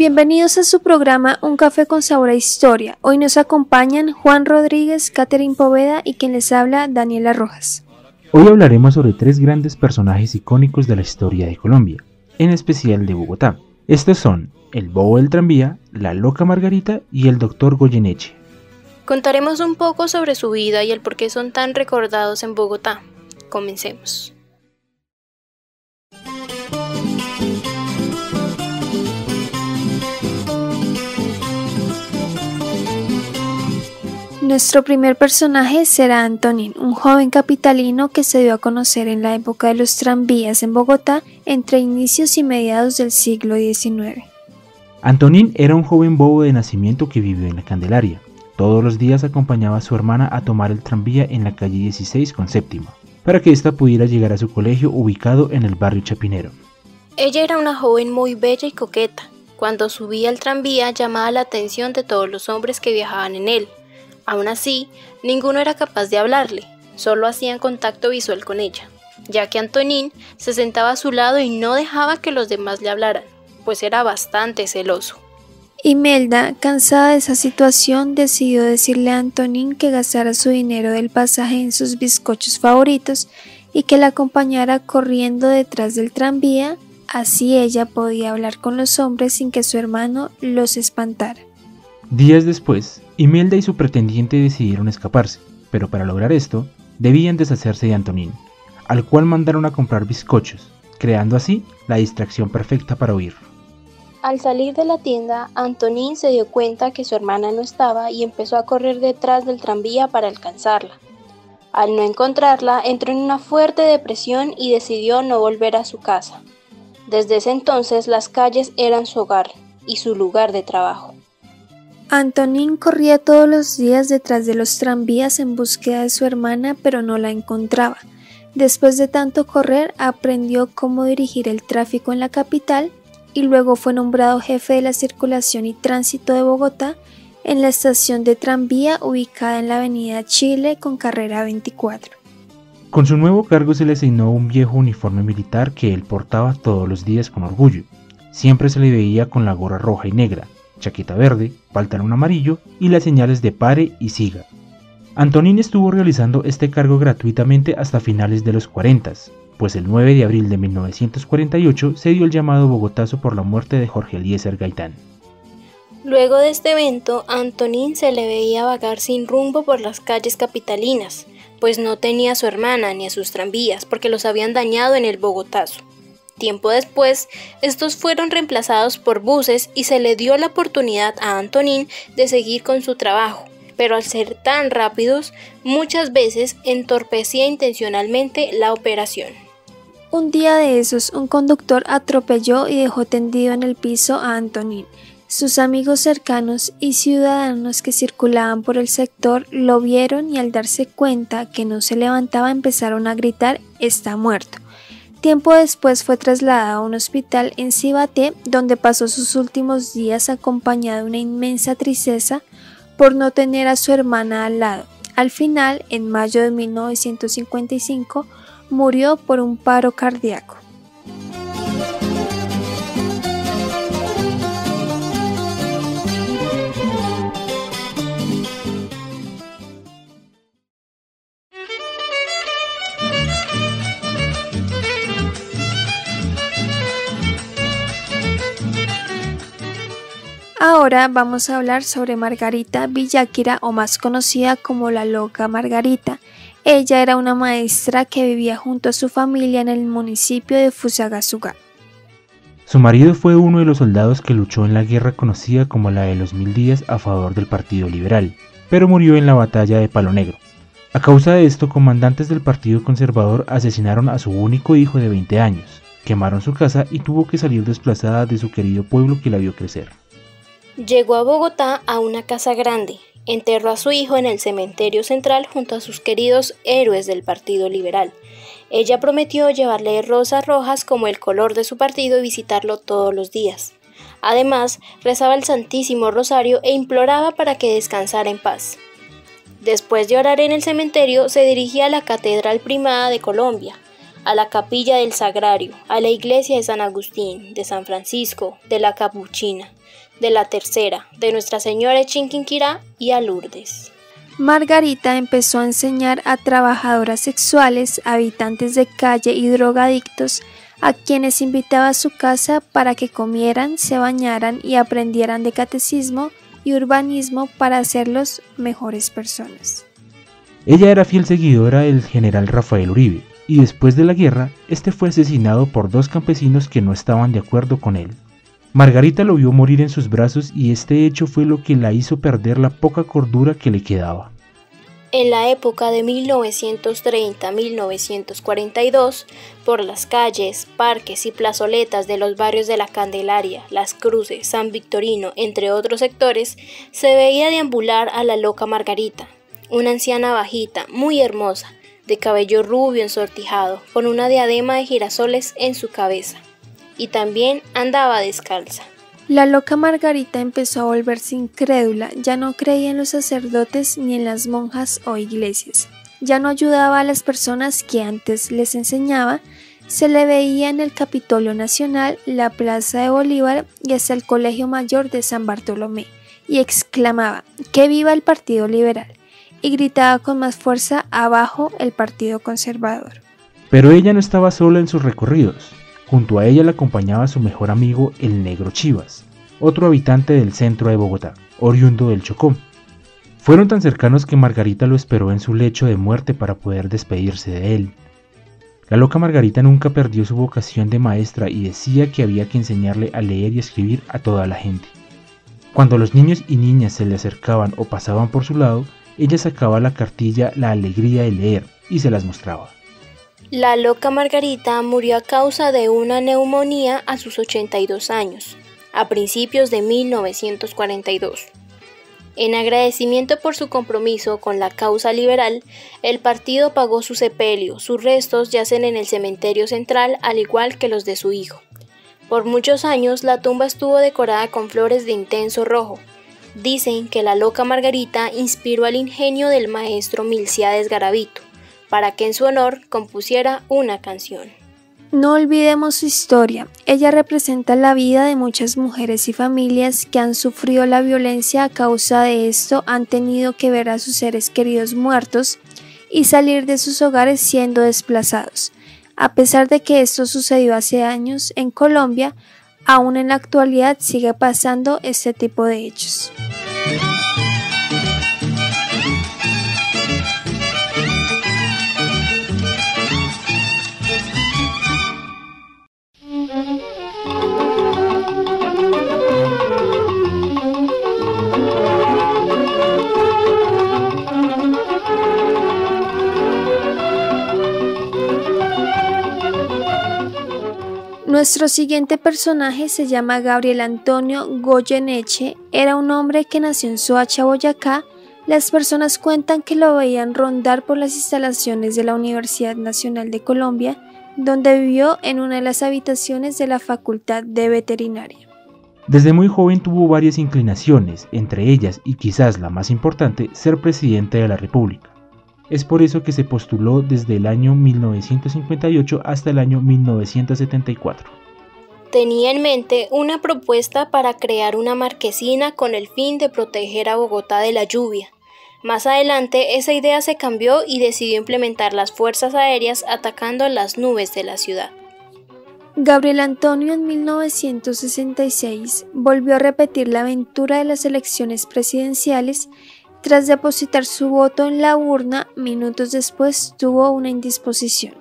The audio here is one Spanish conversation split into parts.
Bienvenidos a su programa Un café con sabor a historia. Hoy nos acompañan Juan Rodríguez, Catherine Poveda y quien les habla Daniela Rojas. Hoy hablaremos sobre tres grandes personajes icónicos de la historia de Colombia, en especial de Bogotá. Estos son el bobo del tranvía, la loca Margarita y el doctor Goyeneche. Contaremos un poco sobre su vida y el por qué son tan recordados en Bogotá. Comencemos. Nuestro primer personaje será Antonín, un joven capitalino que se dio a conocer en la época de los tranvías en Bogotá entre inicios y mediados del siglo XIX. Antonín era un joven bobo de nacimiento que vivió en la Candelaria. Todos los días acompañaba a su hermana a tomar el tranvía en la calle 16 con séptima, para que ésta pudiera llegar a su colegio ubicado en el barrio Chapinero. Ella era una joven muy bella y coqueta. Cuando subía al tranvía llamaba la atención de todos los hombres que viajaban en él, Aún así, ninguno era capaz de hablarle, solo hacían contacto visual con ella, ya que Antonín se sentaba a su lado y no dejaba que los demás le hablaran, pues era bastante celoso. Imelda, cansada de esa situación, decidió decirle a Antonín que gastara su dinero del pasaje en sus bizcochos favoritos y que la acompañara corriendo detrás del tranvía, así ella podía hablar con los hombres sin que su hermano los espantara. Días después, Imelda y su pretendiente decidieron escaparse, pero para lograr esto, debían deshacerse de Antonín, al cual mandaron a comprar bizcochos, creando así la distracción perfecta para huir. Al salir de la tienda, Antonín se dio cuenta que su hermana no estaba y empezó a correr detrás del tranvía para alcanzarla. Al no encontrarla, entró en una fuerte depresión y decidió no volver a su casa. Desde ese entonces las calles eran su hogar y su lugar de trabajo. Antonín corría todos los días detrás de los tranvías en búsqueda de su hermana, pero no la encontraba. Después de tanto correr, aprendió cómo dirigir el tráfico en la capital y luego fue nombrado jefe de la circulación y tránsito de Bogotá en la estación de tranvía ubicada en la avenida Chile con carrera 24. Con su nuevo cargo se le asignó un viejo uniforme militar que él portaba todos los días con orgullo. Siempre se le veía con la gorra roja y negra, chaqueta verde, pantalón amarillo y las señales de pare y siga. Antonín estuvo realizando este cargo gratuitamente hasta finales de los 40, pues el 9 de abril de 1948 se dio el llamado Bogotazo por la muerte de Jorge Eliezer Gaitán. Luego de este evento, Antonín se le veía vagar sin rumbo por las calles capitalinas, pues no tenía a su hermana ni a sus tranvías porque los habían dañado en el Bogotazo. Tiempo después, estos fueron reemplazados por buses y se le dio la oportunidad a Antonín de seguir con su trabajo, pero al ser tan rápidos, muchas veces entorpecía intencionalmente la operación. Un día de esos, un conductor atropelló y dejó tendido en el piso a Antonín. Sus amigos cercanos y ciudadanos que circulaban por el sector lo vieron y al darse cuenta que no se levantaba empezaron a gritar está muerto. Tiempo después fue trasladado a un hospital en Cibaté, donde pasó sus últimos días acompañado de una inmensa tristeza por no tener a su hermana al lado. Al final, en mayo de 1955, murió por un paro cardíaco. Ahora vamos a hablar sobre Margarita Villaquira o más conocida como la loca Margarita. Ella era una maestra que vivía junto a su familia en el municipio de Fusagasugá. Su marido fue uno de los soldados que luchó en la guerra conocida como la de los mil días a favor del Partido Liberal, pero murió en la batalla de Palo Negro. A causa de esto, comandantes del Partido Conservador asesinaron a su único hijo de 20 años, quemaron su casa y tuvo que salir desplazada de su querido pueblo que la vio crecer. Llegó a Bogotá a una casa grande, enterró a su hijo en el cementerio central junto a sus queridos héroes del Partido Liberal. Ella prometió llevarle rosas rojas como el color de su partido y visitarlo todos los días. Además, rezaba el Santísimo Rosario e imploraba para que descansara en paz. Después de orar en el cementerio, se dirigía a la Catedral Primada de Colombia. a la capilla del Sagrario, a la iglesia de San Agustín, de San Francisco, de la Capuchina, de la Tercera, de Nuestra Señora de Chinquinquirá y a Lourdes. Margarita empezó a enseñar a trabajadoras sexuales, habitantes de calle y drogadictos, a quienes invitaba a su casa para que comieran, se bañaran y aprendieran de catecismo y urbanismo para hacerlos mejores personas. Ella era fiel seguidora del general Rafael Uribe, y después de la guerra, este fue asesinado por dos campesinos que no estaban de acuerdo con él. Margarita lo vio morir en sus brazos y este hecho fue lo que la hizo perder la poca cordura que le quedaba. En la época de 1930-1942, por las calles, parques y plazoletas de los barrios de La Candelaria, Las Cruces, San Victorino, entre otros sectores, se veía deambular a la loca Margarita, una anciana bajita, muy hermosa, de cabello rubio ensortijado, con una diadema de girasoles en su cabeza, y también andaba descalza. La loca Margarita empezó a volverse incrédula, ya no creía en los sacerdotes ni en las monjas o iglesias, ya no ayudaba a las personas que antes les enseñaba, se le veía en el Capitolio Nacional, la Plaza de Bolívar y hasta el Colegio Mayor de San Bartolomé, y exclamaba, ¡Que viva el Partido Liberal! y gritaba con más fuerza abajo el Partido Conservador. Pero ella no estaba sola en sus recorridos. Junto a ella la acompañaba su mejor amigo el negro Chivas, otro habitante del centro de Bogotá, oriundo del Chocó. Fueron tan cercanos que Margarita lo esperó en su lecho de muerte para poder despedirse de él. La loca Margarita nunca perdió su vocación de maestra y decía que había que enseñarle a leer y escribir a toda la gente. Cuando los niños y niñas se le acercaban o pasaban por su lado, ella sacaba la cartilla La alegría de leer y se las mostraba. La loca Margarita murió a causa de una neumonía a sus 82 años, a principios de 1942. En agradecimiento por su compromiso con la causa liberal, el partido pagó su sepelio. Sus restos yacen en el cementerio central, al igual que los de su hijo. Por muchos años la tumba estuvo decorada con flores de intenso rojo. Dicen que la loca Margarita inspiró al ingenio del maestro Milciades Garavito para que en su honor compusiera una canción. No olvidemos su historia. Ella representa la vida de muchas mujeres y familias que han sufrido la violencia a causa de esto, han tenido que ver a sus seres queridos muertos y salir de sus hogares siendo desplazados. A pesar de que esto sucedió hace años en Colombia, aún en la actualidad sigue pasando este tipo de hechos. Nuestro siguiente personaje se llama Gabriel Antonio Goyeneche. Era un hombre que nació en Soacha, Boyacá. Las personas cuentan que lo veían rondar por las instalaciones de la Universidad Nacional de Colombia, donde vivió en una de las habitaciones de la Facultad de Veterinaria. Desde muy joven tuvo varias inclinaciones, entre ellas y quizás la más importante, ser presidente de la República. Es por eso que se postuló desde el año 1958 hasta el año 1974. Tenía en mente una propuesta para crear una marquesina con el fin de proteger a Bogotá de la lluvia. Más adelante esa idea se cambió y decidió implementar las fuerzas aéreas atacando las nubes de la ciudad. Gabriel Antonio en 1966 volvió a repetir la aventura de las elecciones presidenciales tras depositar su voto en la urna, minutos después tuvo una indisposición.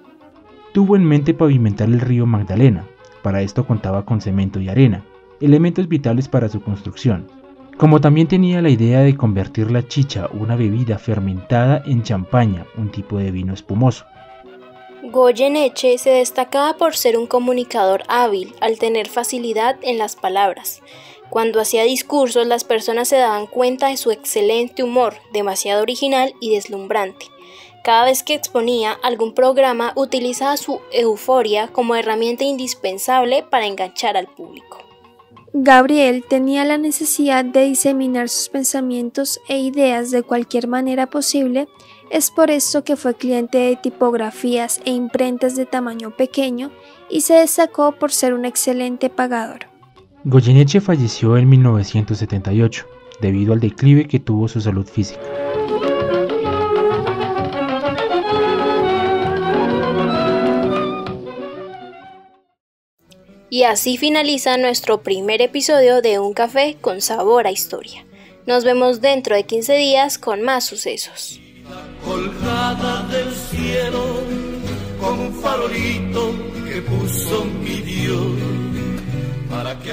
Tuvo en mente pavimentar el río Magdalena. Para esto contaba con cemento y arena, elementos vitales para su construcción. Como también tenía la idea de convertir la chicha, una bebida fermentada, en champaña, un tipo de vino espumoso. Goyeneche se destacaba por ser un comunicador hábil al tener facilidad en las palabras. Cuando hacía discursos las personas se daban cuenta de su excelente humor, demasiado original y deslumbrante. Cada vez que exponía algún programa utilizaba su euforia como herramienta indispensable para enganchar al público. Gabriel tenía la necesidad de diseminar sus pensamientos e ideas de cualquier manera posible Es por esto que fue cliente de tipografías e imprentas de tamaño pequeño y se destacó por ser un excelente pagador. Goyeneche falleció en 1978 debido al declive que tuvo su salud física. Y así finaliza nuestro primer episodio de Un café con sabor a historia. Nos vemos dentro de 15 días con más sucesos. Colgada del cielo, como un farolito que puso mi Dios para que